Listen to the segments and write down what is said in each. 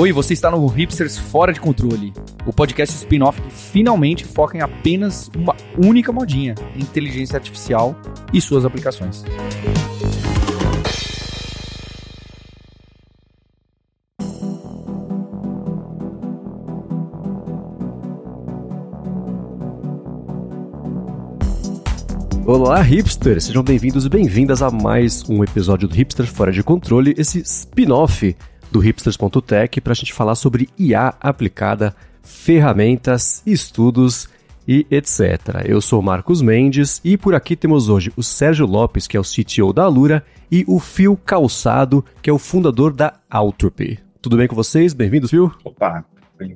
Oi, você está no Hipsters Fora de Controle, o podcast spin-off que finalmente foca em apenas uma única modinha: inteligência artificial e suas aplicações. Olá, hipsters! Sejam bem-vindos e bem-vindas a mais um episódio do Hipster Fora de Controle, esse spin-off do hipsters.tech para a gente falar sobre IA aplicada, ferramentas, estudos e etc. Eu sou Marcos Mendes e por aqui temos hoje o Sérgio Lopes, que é o CTO da Alura, e o Fio Calçado, que é o fundador da Altropy. Tudo bem com vocês? Bem-vindos, Fio? Opa,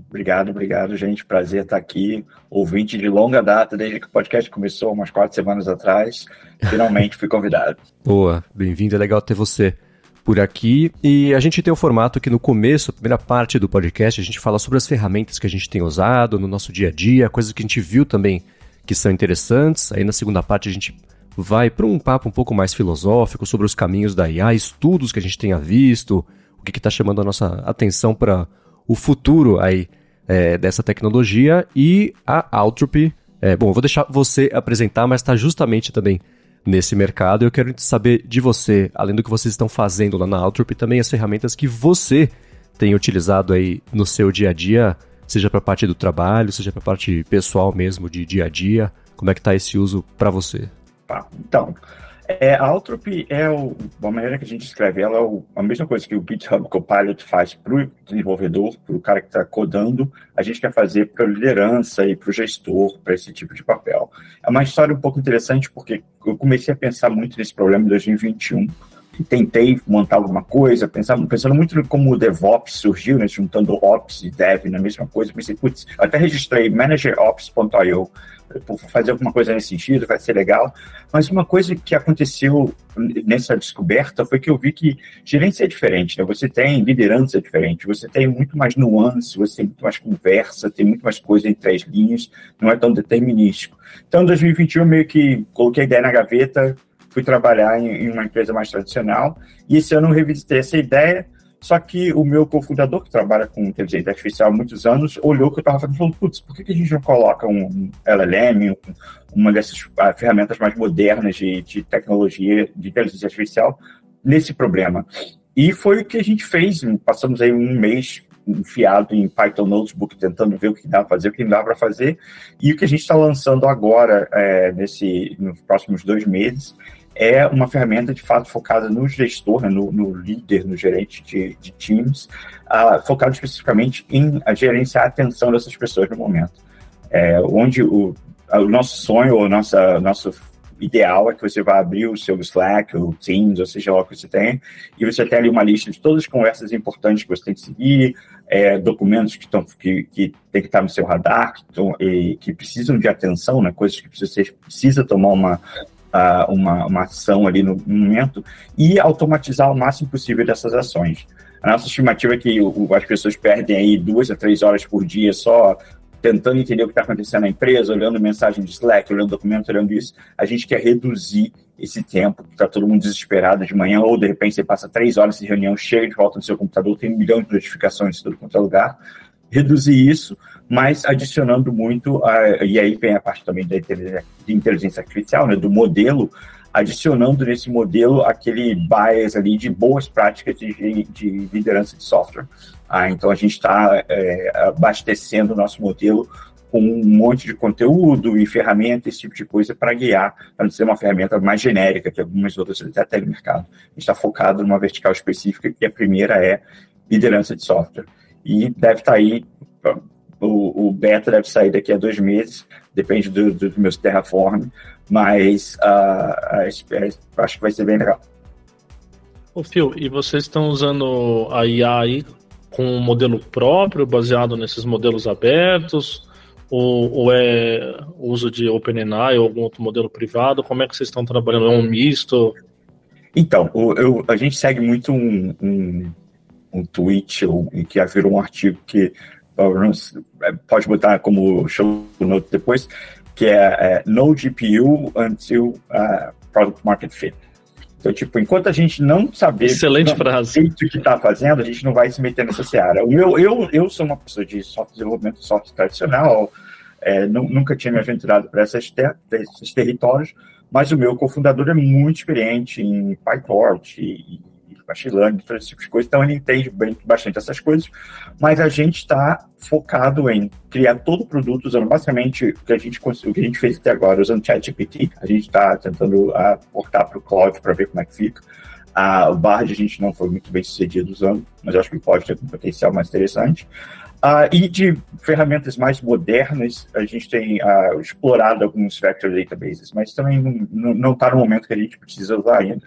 Obrigado, obrigado, gente. Prazer estar aqui. Ouvinte de longa data, desde que o podcast começou, umas quatro semanas atrás. Finalmente fui convidado. Boa, bem-vindo. É legal ter você por aqui. E a gente tem um formato que no começo, a primeira parte do podcast, a gente fala sobre as ferramentas que a gente tem usado no nosso dia a dia, coisas que a gente viu também que são interessantes. Aí na segunda parte a gente vai para um papo um pouco mais filosófico sobre os caminhos da IA, estudos que a gente tenha visto, o que está chamando a nossa atenção para o futuro aí é, dessa tecnologia e a Altropy. É, bom, vou deixar você apresentar, mas está justamente também nesse mercado. Eu quero saber de você, além do que vocês estão fazendo lá na Altropy, também as ferramentas que você tem utilizado aí no seu dia a dia, seja para parte do trabalho, seja para parte pessoal mesmo, de dia a dia. Como é que está esse uso para você? Tá, então, é, a Altropy é o, maneira que a gente escreve ela é o, a mesma coisa que o GitHub Copilot faz para o desenvolvedor, para o cara que está codando, a gente quer fazer para a liderança e para o gestor, para esse tipo de papel. É uma história um pouco interessante porque eu comecei a pensar muito nesse problema em 2021 tentei montar alguma coisa, pensando, pensando muito como o DevOps surgiu, né, juntando Ops e Dev na mesma coisa, pensei, putz, até registrei managerops.io fazer alguma coisa nesse sentido, vai ser legal. Mas uma coisa que aconteceu nessa descoberta foi que eu vi que gerência é diferente, né? Você tem liderança diferente, você tem muito mais nuance, você tem muito mais conversa, tem muito mais coisa entre as linhas, não é tão determinístico. Então, em 2021, eu meio que coloquei a ideia na gaveta, fui trabalhar em uma empresa mais tradicional, e esse ano eu revisitei essa ideia, só que o meu cofundador, que trabalha com inteligência artificial há muitos anos, olhou que eu estava fazendo e falou: putz, por que a gente não coloca um LLM, uma dessas ah, ferramentas mais modernas de, de tecnologia, de inteligência artificial, nesse problema? E foi o que a gente fez. Passamos aí um mês enfiado em Python Notebook, tentando ver o que dá para fazer, o que não dá para fazer. E o que a gente está lançando agora, é, nesse, nos próximos dois meses, é uma ferramenta de fato focada no gestor, né, no, no, líder, no gerente de, de times, uh, focado especificamente em gerenciar a atenção dessas pessoas no momento. É, onde o, o nosso sonho, o nossa, nosso ideal é que você vá abrir o seu Slack, ou Teams, ou seja lá o que você tem, e você tem ali uma lista de todas as conversas importantes que você tem que seguir, é, documentos que, estão, que, que tem que estar no seu radar, que, estão, e, que precisam de atenção, né, coisas que você precisa tomar uma, uh, uma, uma ação ali no, momento e automatizar o máximo possível dessas ações. A nossa estimativa é que o, as pessoas perdem aí duas a três horas por dia só tentando entender o que está acontecendo na empresa, olhando mensagem de Slack, olhando documento, olhando isso. A gente quer reduzir esse tempo, está todo mundo desesperado de manhã, ou de repente você passa três horas de reunião, chega de volta no seu computador, tem um milhão de notificações em todo quanto é lugar. Reduzir isso mas adicionando muito, a, e aí vem a parte também da inteligência, de inteligência artificial, né, do modelo, adicionando nesse modelo aquele bias ali de boas práticas de, de liderança de software. Ah, então a gente está é, abastecendo o nosso modelo com um monte de conteúdo e ferramenta, esse tipo de coisa, para guiar, para não ser uma ferramenta mais genérica que algumas outras até no mercado. A gente está focado numa vertical específica, e a primeira é liderança de software. E deve estar tá aí o, o beta deve sair daqui a dois meses, depende dos do meus Terraform, mas uh, acho que vai ser bem legal. Ô Phil, e vocês estão usando a IA aí com um modelo próprio, baseado nesses modelos abertos? Ou, ou é uso de OpenAI ou algum outro modelo privado? Como é que vocês estão trabalhando? É um misto? Então, eu, a gente segue muito um, um, um tweet ou, que virou um artigo que pode botar como show note depois, que é, é No GPU Until uh, Product Market Fit. Então, tipo, enquanto a gente não saber Excelente não, frase. o que está fazendo, a gente não vai se meter nessa seara. O meu, eu, eu sou uma pessoa de software desenvolvimento de software tradicional, é, nunca tinha me aventurado para esses, ter, esses territórios, mas o meu cofundador é muito experiente em PyTorch e machine learning, todo esse tipo de coisa, então ele entende bem, bastante essas coisas, mas a gente está focado em criar todo o produto usando basicamente o que a gente, o que a gente fez até agora, usando ChatGPT, a gente está tentando portar para o cloud para ver como é que fica. Uh, o Bard a gente não foi muito bem sucedido usando, mas acho que pode ter um potencial mais interessante. Uh, e de ferramentas mais modernas, a gente tem uh, explorado alguns vector databases, mas também não está no momento que a gente precisa usar ainda.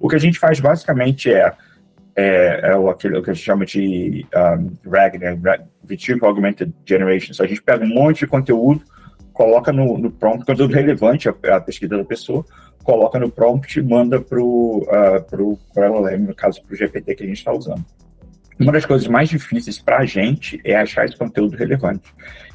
O que a gente faz basicamente é, é, é o, aquilo que a gente chama de um, RAG, né? Retrieval Augmented Generation. So, a gente pega um monte de conteúdo, coloca no, no prompt, conteúdo relevante à, à pesquisa da pessoa, coloca no prompt e manda para o uh, LLM, no caso para o GPT que a gente está usando. Uma das coisas mais difíceis para a gente é achar esse conteúdo relevante.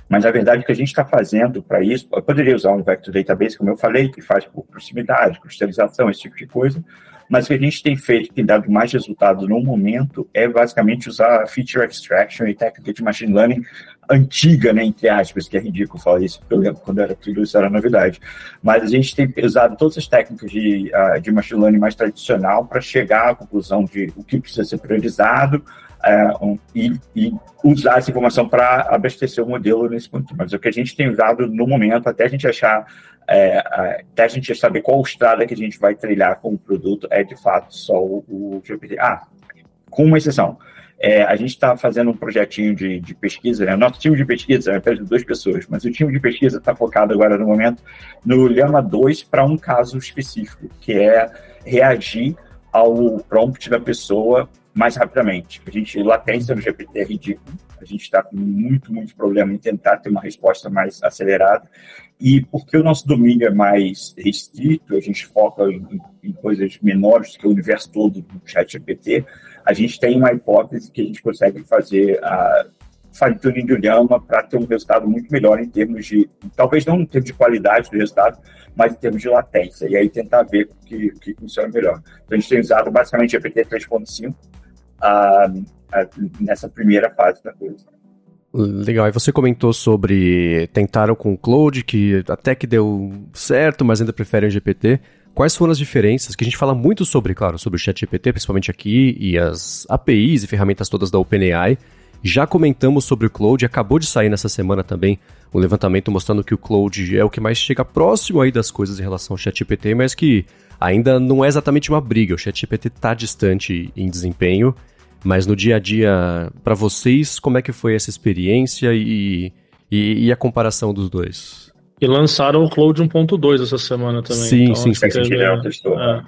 Mas a verdade é que a gente está fazendo para isso, eu poderia usar um Vector Database, como eu falei, que faz por proximidade, cristalização, esse tipo de coisa, mas o que a gente tem feito, que tem dado mais resultado no momento, é basicamente usar feature extraction e técnica de machine learning antiga, né, entre aspas, que é ridículo falar isso, porque eu lembro quando era tudo isso era novidade. Mas a gente tem usado todas as técnicas de, uh, de machine learning mais tradicional para chegar à conclusão de o que precisa ser priorizado, um, e, e, usar essa informação para abastecer o modelo nesse ponto. Mas o que a gente tem usado no momento, até a gente achar, é, até a gente saber qual estrada que a gente vai trilhar com o produto, é de fato só o, o GPT. Ah, com uma exceção. É, a gente está fazendo um projetinho de, de pesquisa, né? Nosso time de pesquisa é apenas de duas pessoas, mas o time de pesquisa está focado agora no momento no Llama 2 para um caso específico, que é reagir ao prompt da pessoa mais rapidamente. A gente, latência no GPT é ridículo. A gente está com muito, muito problema em tentar ter uma resposta mais acelerada. E porque o nosso domínio é mais restrito, a gente foca em, em coisas menores que o universo todo do chat GPT, a gente tem uma hipótese que a gente consegue fazer a fine tuning de Llama para ter um resultado muito melhor em termos de, talvez não em termos de qualidade do resultado, mas em termos de latência, e aí tentar ver o que, que funciona melhor. Então a gente tem usado basicamente GPT 3.5, nessa primeira fase da coisa. Legal, e você comentou sobre tentaram com o Cloud, que até que deu certo, mas ainda preferem o GPT. Quais foram as diferenças? Que a gente fala muito sobre, claro, sobre o ChatGPT, principalmente aqui, e as APIs e ferramentas todas da OpenAI. Já comentamos sobre o Cloud, acabou de sair nessa semana também um levantamento mostrando que o Cloud é o que mais chega próximo aí das coisas em relação ao ChatGPT, mas que ainda não é exatamente uma briga. O ChatGPT está distante em desempenho mas no dia a dia, para vocês, como é que foi essa experiência e, e, e, a comparação dos dois? E lançaram o Cloud 1.2 essa semana também. Sim, então, sim, sim. sim. Teve... É.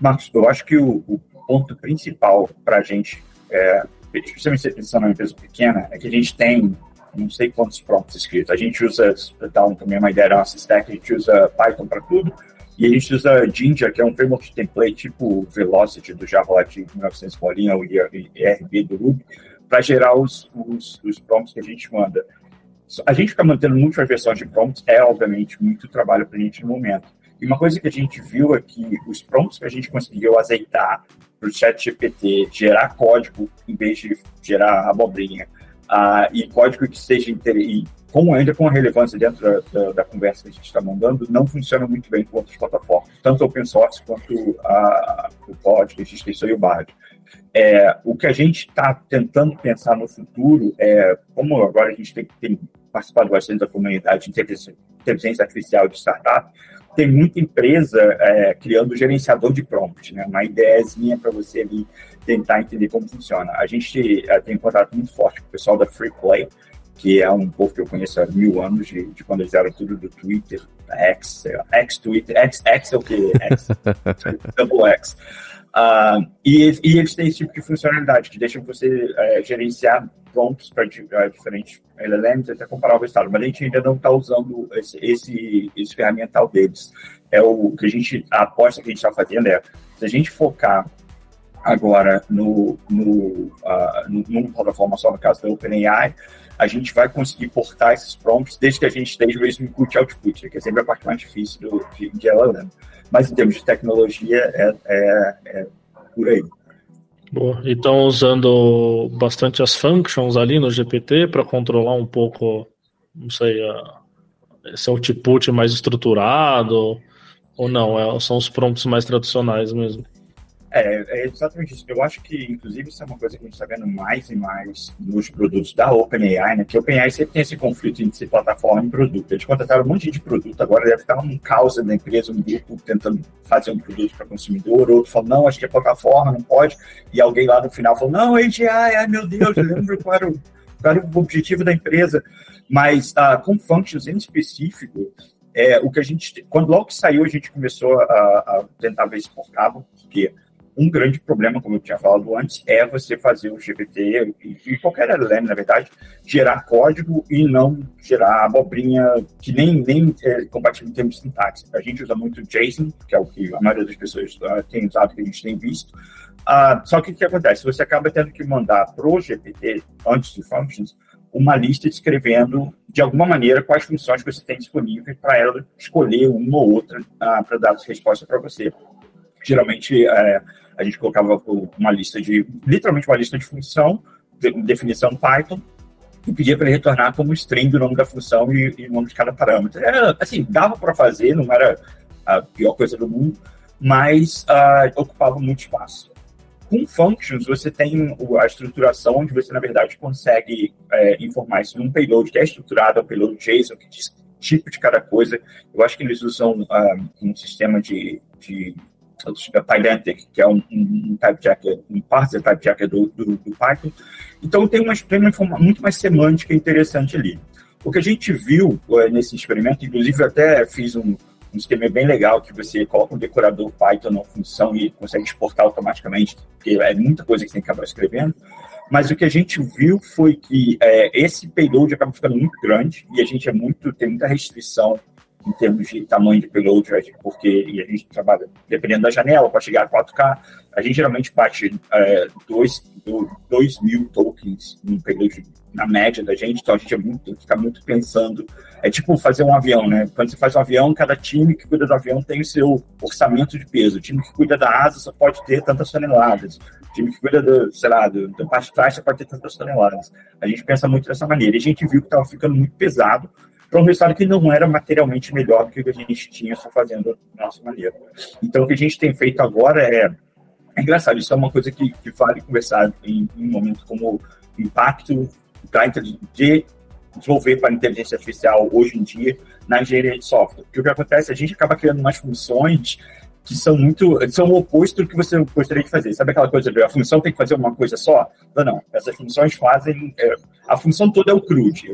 Marcos, eu acho que o, o ponto principal para a gente, é, especialmente pensando numa empresa pequena, é que a gente tem não sei quantos prompts escritos. A gente usa, para dar também uma ideia da nossa stack, a gente usa Python para tudo, e a gente usa Jinja, que é um framework de template tipo Velocity do Java de 1900 bolinha ou ERB do Ruby, para gerar os, os, os, prompts que a gente manda. A gente ficar mantendo múltiplas versões de prompts é, obviamente, muito trabalho para a gente no momento. E uma coisa que a gente viu é que os prompts que a gente conseguiu azeitar para o chat GPT gerar código em vez de gerar abobrinha, uh, e código que seja e como ainda com a relevância dentro da, da, da conversa que a gente está mandando, não funciona muito bem com outras plataformas, tanto open source quanto a, o código, a extensão e o Bard. É, o que a gente está tentando pensar no futuro é, como agora a gente tem, tem participado bastante da comunidade de inteligência, inteligência artificial de startup, tem muita empresa é, criando gerenciador de prompt, né? uma ideiazinha para você ali tentar entender como funciona. A gente é, tem um contato muito forte com o pessoal da Free Play, que é um povo que eu conheço há mil anos, de, de quando eles eram tudo do Twitter, X, X-Twitter, X, X é o que? X, double X. Uh, e, e, eles têm esse tipo de funcionalidade, que deixa você é, gerenciar prompts para uh, diferentes LLMs, até comparar o resultado, mas a gente ainda não está usando esse, esse, esse ferramental deles. É o que a gente, a aposta que a gente está fazendo é, se a gente focar agora no, no, uh, numa plataforma só, no caso da OpenAI, a gente vai conseguir portar esses prompts desde que a gente esteja mesmo input output, que é sempre a parte mais difícil do, de, de LLM. Mas em termos de tecnologia, é, é, é por aí. Boa. E estão usando bastante as functions ali no GPT para controlar um pouco, não sei, esse output mais estruturado ou não? É, são os prompts mais tradicionais mesmo? É, é, exatamente isso. Eu acho que, inclusive, isso é uma coisa que a gente está vendo mais e mais nos produtos da OpenAI, né? Que a OpenAI sempre tem esse conflito entre plataforma e produto. Eles contrataram um monte de produto, agora deve estar um caos da empresa, um grupo tentando fazer um produto para consumidor, outro falou, não, acho que é plataforma, não pode. E alguém lá no final falou, não, AGI, ai meu Deus, eu lembro qual era o, qual era o objetivo da empresa. Mas uh, com functions em específico, é, o que a gente, quando logo que saiu, a gente começou a, a tentar ver se portava, porque um grande problema, como eu tinha falado antes, é você fazer o GPT e, qualquer LLM, na verdade, gerar código e não gerar abobrinha que nem, nem é compatível em termos de sintaxe. A gente usa muito JSON, que é o que a maioria das pessoas uh, tem usado, que a gente tem visto. Uh, só que o que acontece? Você acaba tendo que mandar para o GPT, antes de functions, uma lista descrevendo, de alguma maneira, quais funções você tem disponíveis para ela escolher uma ou outra uh, para dar resposta para você. Geralmente, uh, a gente colocava uma lista de, literalmente uma lista de função, de, definição Python, e pedia para ele retornar como string o nome da função e, e o nome de cada parâmetro. Era, assim, dava para fazer, não era a pior coisa do mundo, mas uh, ocupava muito espaço. Com functions, você tem a estruturação onde você, na verdade, consegue é, informar isso num payload que é estruturado, é o payload JSON, que diz tipo de cada coisa. Eu acho que eles usam uh, um sistema de, de Pydantic, que é um, um type checker, um parser type checker do, do, do Python. Então tem uma, tem uma muito mais semântica interessante ali. O que a gente viu uh, nesse experimento, inclusive até fiz um, um esquema bem legal que você coloca um decorador Python na função e consegue exportar automaticamente, porque é muita coisa que você tem que acabar escrevendo. Mas o que a gente viu foi que é, esse payload acaba ficando muito grande e a gente é muito tem muita restrição em termos de tamanho de payload, porque e a gente trabalha dependendo da janela para chegar a 4K, a gente geralmente bate 2 é, mil tokens no payload na média da gente, então a gente é muito, fica muito pensando. É tipo fazer um avião, né? Quando você faz um avião, cada time que cuida do avião tem o seu orçamento de peso. O time que cuida da asa só pode ter tantas toneladas. O time que cuida, do, sei lá, do, da parte de trás só pode ter tantas toneladas. A gente pensa muito dessa maneira. E a gente viu que estava ficando muito pesado para um resultado que não era materialmente melhor do que o que a gente tinha só fazendo da nossa maneira. Então, o que a gente tem feito agora é. É engraçado, isso é uma coisa que, que vale conversar em, em um momento como impacto da, de desenvolver para inteligência artificial hoje em dia na engenharia de software. Porque o que acontece, a gente acaba criando umas funções que são muito, são o oposto do que você gostaria de fazer. Sabe aquela coisa de a função tem que fazer uma coisa só? Não, não. Essas funções fazem, é, a função toda é o CRUD,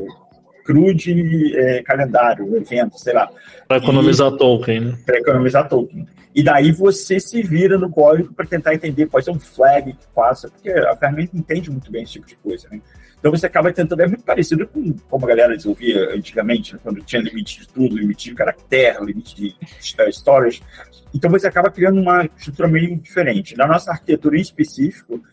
CRUD é, calendário, evento, sei lá. Para economizar e, token, né? Para economizar token. E daí você se vira no código para tentar entender, pode ser um flag que passa, porque a ferramenta entende muito bem esse tipo de coisa, né? Então você acaba tentando, é muito parecido com como a galera desenvolvia antigamente, né? quando tinha limite de tudo, limite de caractere, limite de uh, storage. Então você acaba criando uma estrutura meio diferente. Na nossa arquitetura em específico,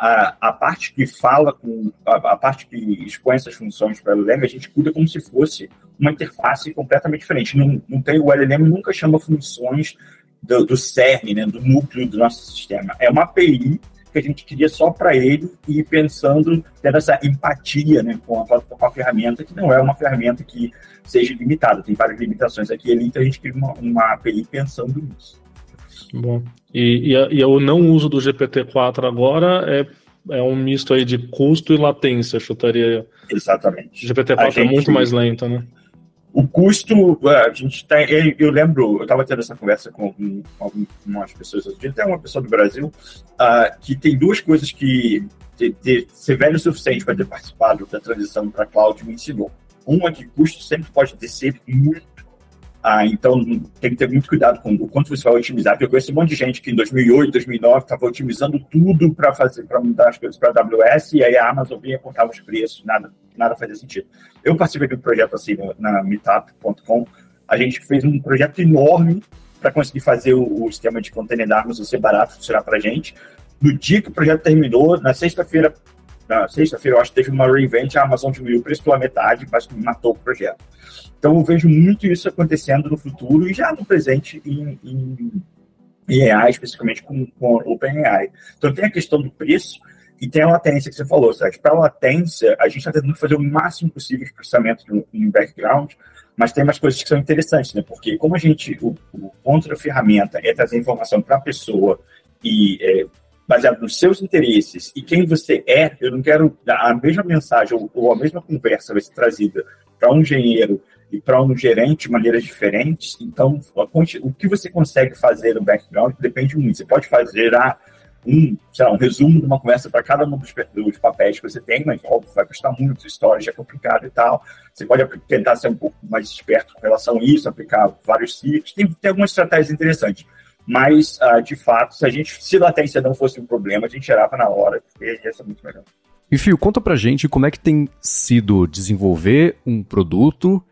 a, a parte que fala com a, a, parte que expõe essas funções para o LLM, a gente cuida como se fosse uma interface completamente diferente. Não, não tem, o LLM nunca chama funções do, do CERN, né, do núcleo do nosso sistema. É uma API que a gente queria só para ele e pensando, tendo essa empatia né, com, a, com a ferramenta, que não é uma ferramenta que seja limitada, tem várias limitações aqui então a gente cria uma, uma API pensando nisso. Bom, e, e, e, o não uso do GPT-4 agora é, é um misto aí de custo e latência, chutaria. Exatamente. O GPT-4 é muito mais lento, né? O custo, é, a gente tem. Eu lembro, eu estava tendo essa conversa com, com algumas pessoas outro dia, até uma pessoa do Brasil, uh, que tem duas coisas que de, de ser velho o suficiente para ter participado da transição para cloud me ensinou. Uma é que custo sempre pode descer muito ah, então, tem que ter muito cuidado com o quanto você vai otimizar, porque eu conheço um monte de gente que em 2008, 2009 estava otimizando tudo para fazer, para mudar as coisas para AWS, e aí a Amazon vinha contava os preços, nada, nada fazia sentido. Eu participei de um projeto assim na meetup.com, a gente fez um projeto enorme para conseguir fazer o, o esquema de container da Amazon ser barato, funcionar para a gente. No dia que o projeto terminou, na sexta-feira na sexta-feira, eu acho que teve uma reinvent, a Amazon diminuiu o preço pela metade, mas matou o projeto. Então eu vejo muito isso acontecendo no futuro e já no presente em, em, em AI, especificamente com, com OpenAI. Então tem a questão do preço e tem a latência que você falou, Sérgio. Para a latência, a gente está tentando fazer o máximo possível de processamento no background, mas tem umas coisas que são interessantes, né? Porque como a gente, o, o ponto da ferramenta é trazer informação para a pessoa e é, baseado nos seus interesses e quem você é, eu não quero a mesma mensagem ou, a mesma conversa vai ser trazida para um engenheiro e para um gerente de maneiras diferentes. Então, o que você consegue fazer no background depende muito. Você pode fazer a um, lá, um resumo de uma conversa para cada um dos, dos, papéis que você tem, mas óbvio, vai custar muito, história já é complicado e tal. Você pode tentar ser um pouco mais esperto com relação a isso, aplicar vários ciclos. Tem, tem algumas estratégias interessantes. Mas, uh, de fato, se a gente, se latência não fosse um problema, a gente gerava na hora, porque ia ser muito melhor. E Fio, conta pra gente como é que tem sido desenvolver um produto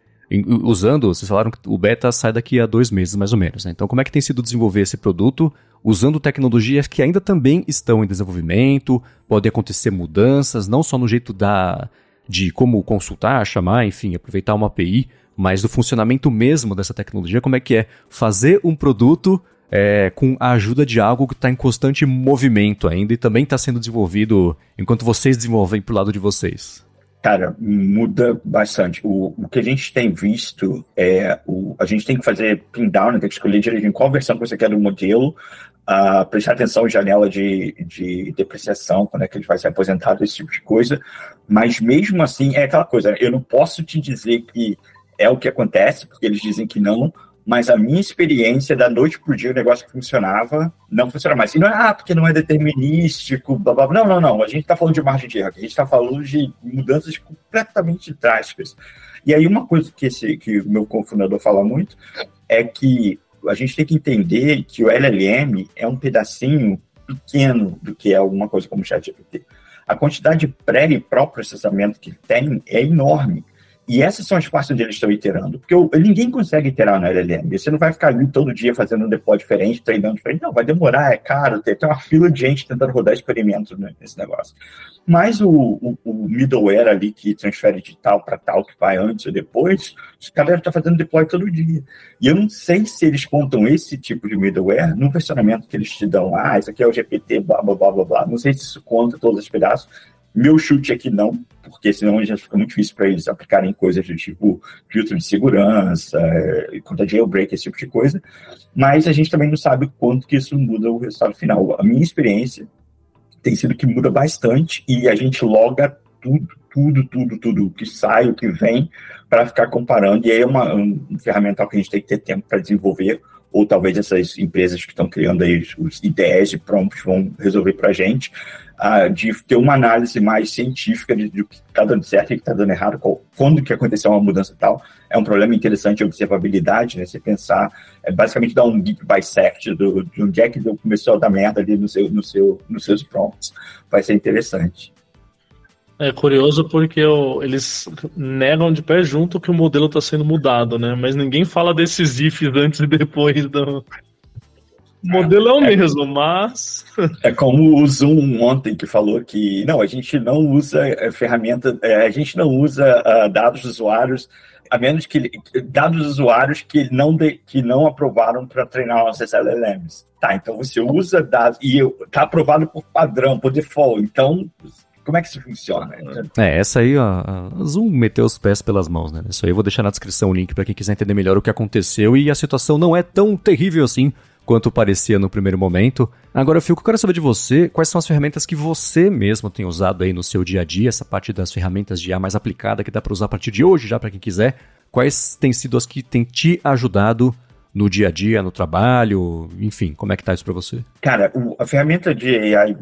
usando, vocês falaram que o beta sai daqui a dois meses, mais ou menos. Né? Então, como é que tem sido desenvolver esse produto usando tecnologias que ainda também estão em desenvolvimento, podem acontecer mudanças, não só no jeito da, de como consultar, chamar, enfim, aproveitar uma API, mas do funcionamento mesmo dessa tecnologia, como é que é fazer um produto é, com a ajuda de algo que está em constante movimento ainda e também está sendo desenvolvido enquanto vocês desenvolvem para o lado de vocês. Cara, muda bastante. O, o que a gente tem visto é o, a gente tem que fazer pin down, né, tem que escolher direitinho qual versão que você quer do modelo, uh, prestar atenção em janela de, de depreciação, quando é que ele vai ser aposentado, esse tipo de coisa. Mas mesmo assim, é aquela coisa, eu não posso te dizer que é o que acontece, porque eles dizem que não, mas a minha experiência da noite por dia o negócio que funcionava não funciona mais. E não é, ah, porque não é determinístico, blá, blá, blá. Não, não, não. A gente está falando de margem de erro, a gente está falando de mudanças completamente drásticas. E aí uma coisa que, que o meu cofundador fala muito é que a gente tem que entender que o LLM é um pedacinho pequeno do que é alguma coisa como o ChatGPT. A quantidade de pré e pró-processamento que tem é enorme. E essas são as partes onde eles estão iterando. Porque ninguém consegue iterar no LLM. Você não vai ficar ali todo dia fazendo um deploy diferente, treinando diferente. Não, vai demorar, é caro. Tem, tem uma fila de gente tentando rodar experimentos nesse negócio. Mas o, o, o, middleware ali que transfere de tal para tal, que vai antes ou depois, os caras estão fazendo deploy todo dia. E eu não sei se eles contam esse tipo de middleware no versionamento que eles te dão. Ah, isso aqui é o GPT, blá, blá, blá, blá, blá. Não sei se isso conta todos os pedaços. Meu chute é que não, porque senão já fica muito difícil para eles aplicarem coisas do tipo filtro de segurança, é, conta jailbreak, esse tipo de coisa. Mas a gente também não sabe quanto que isso muda o resultado final. A minha experiência tem sido que muda bastante e a gente loga tudo, tudo, tudo, tudo que sai, o que vem, para ficar comparando. E aí é uma, um ferramental que a gente tem que ter tempo para desenvolver ou talvez essas empresas que estão criando aí os ideias de prompts vão resolver para a gente, de ter uma análise mais científica de, de o que está dando certo e o que está dando errado, qual, quando que aconteceu uma mudança tal. É um problema interessante de observabilidade, né? Você pensar, é basicamente dar um deep bisect do, de onde é que começou a dar merda ali no seu, no seu, nos seus prompts. Vai ser interessante. É curioso porque o, eles negam de pé junto que o modelo está sendo mudado, né? Mas ninguém fala desses ifs antes e depois do. O modelo é o é, mesmo, mas. É como o Zoom ontem que falou que não, a gente não usa é, ferramenta, é, a gente não usa uh, dados dos usuários, a menos que dados dos usuários que não, de, que não aprovaram para treinar nossos LLMs. Tá, então você usa dados e está aprovado por padrão, por default. Então como é que isso funciona? É, essa aí, ó, a Zoom meteu os pés pelas mãos, né? Isso aí eu vou deixar na descrição o link para quem quiser entender melhor o que aconteceu e a situação não é tão terrível assim quanto parecia no primeiro momento. Agora, Phil, eu quero saber de você, quais são as ferramentas que você mesmo tem usado aí no seu dia a dia, essa parte das ferramentas de IA mais aplicada que dá para usar a partir de hoje já para quem quiser. Quais têm sido as que têm te ajudado no dia a dia, no trabalho, enfim, como é que tá isso para você? Cara, o, a ferramenta de AI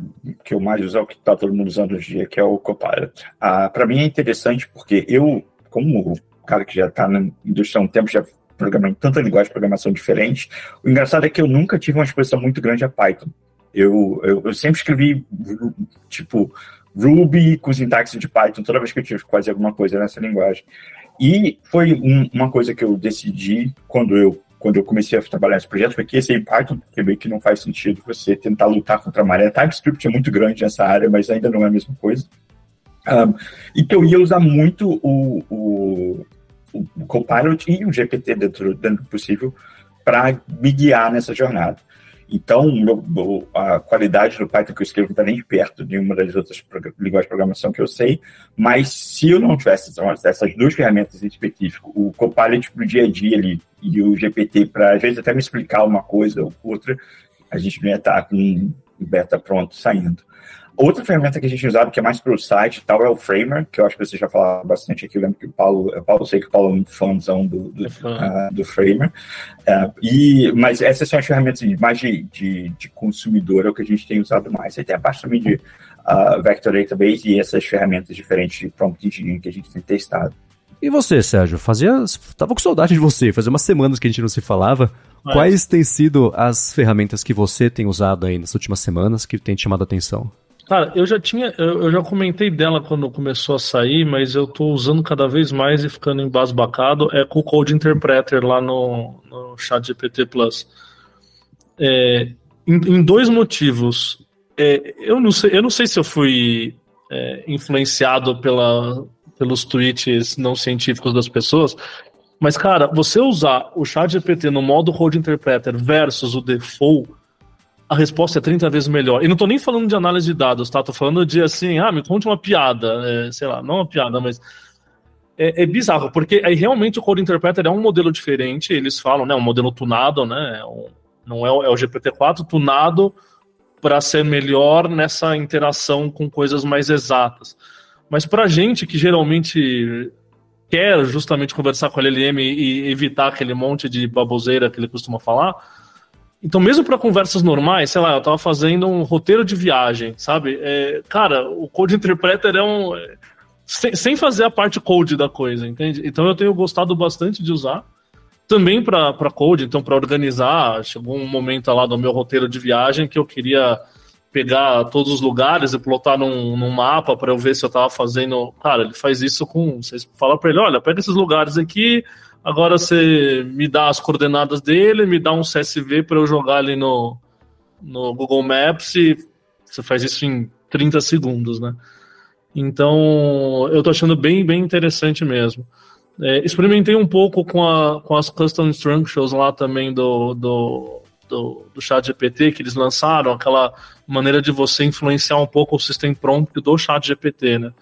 que eu mais uso é o que tá todo mundo usando hoje em dia, que é o Copilot. Ah, para mim é interessante porque eu, como cara que já está na indústria há um tempo, já programando tanta linguagem de programação diferente, o engraçado é que eu nunca tive uma exposição muito grande a Python. Eu, eu, eu sempre escrevi, tipo, Ruby com sintaxe de Python toda vez que eu tive que fazer alguma coisa nessa linguagem. E foi um, uma coisa que eu decidi quando eu quando eu comecei a trabalhar nesse projeto, foi que esse Python, porque meio que não faz sentido você tentar lutar contra a maré. TypeScript é muito grande nessa área, mas ainda não é a mesma coisa. Um, e que eu ia usar muito o, o, o Copilot e o GPT dentro, dentro do possível para me guiar nessa jornada. Então, meu, a qualidade do Python que eu escrevo não está nem perto de uma das outras linguagens de programação que eu sei, mas se eu não tivesse essas duas ferramentas em específico, o Copilot para o dia a dia ali, e o GPT para, às vezes, até me explicar uma coisa ou outra, a gente não ia estar tá com o beta pronto saindo. Outra ferramenta que a gente usava, que é mais para o site e tal, é o Framer, que eu acho que você já falou bastante aqui. Eu lembro que o Paulo, eu Paulo sei que o Paulo é um fãzão do, do, uh, do Framer. Uh, e, mas essas são as ferramentas mais de, de, de, consumidor, é o que a gente tem usado mais. Aí tem a parte também de uh, Vector Database e essas ferramentas diferentes de prompt engineering que a gente tem testado. E você, Sérgio? Fazia. Tava com saudade de você, fazia umas semanas que a gente não se falava. Mas... Quais têm sido as ferramentas que você tem usado aí nas últimas semanas que tem te chamado a atenção? Cara, eu já tinha, eu, já comentei dela quando começou a sair, mas eu tô usando cada vez mais e ficando embasbacado. É com o Code Interpreter lá no, no Chat GPT Plus. É, em, em, dois motivos. É, eu, não sei, eu não sei se eu fui é, influenciado pela, pelos tweets não científicos das pessoas, mas, cara, você usar o Chat GPT no modo Code Interpreter versus o default a resposta é 30 vezes melhor. E não tô nem falando de análise de dados, tá? Tô falando de assim, ah, me conte uma piada, é, sei lá, não uma piada, mas é, é, bizarro, porque aí realmente o Code Interpreter é um modelo diferente, eles falam, né, um modelo tunado, né, é não é o, é o GPT-4 tunado para ser melhor nessa interação com coisas mais exatas. Mas para gente que geralmente quer justamente conversar com a LLM e evitar aquele monte de baboseira que ele costuma falar, então, mesmo para conversas normais, sei lá, eu tava fazendo um roteiro de viagem, sabe? É, cara, o Code Interpreter é um. É, sem, sem, fazer a parte code da coisa, entende? Então, eu tenho gostado bastante de usar. Também para code, então, para organizar. Chegou um momento lá do meu roteiro de viagem que eu queria pegar todos os lugares e plotar num, num mapa para eu ver se eu tava fazendo. Cara, ele faz isso com. Vocês falam para ele: olha, pega esses lugares aqui Agora você me dá as coordenadas dele, me dá um CSV para eu jogar ali no, no Google Maps e você faz isso em 30 segundos, né? Então, eu tô achando bem, bem interessante mesmo. É, experimentei um pouco com, a, com as Custom Instructions lá também do, do, do, do chat GPT que eles lançaram, aquela maneira de você influenciar um pouco o sistema prompt do chat GPT, né?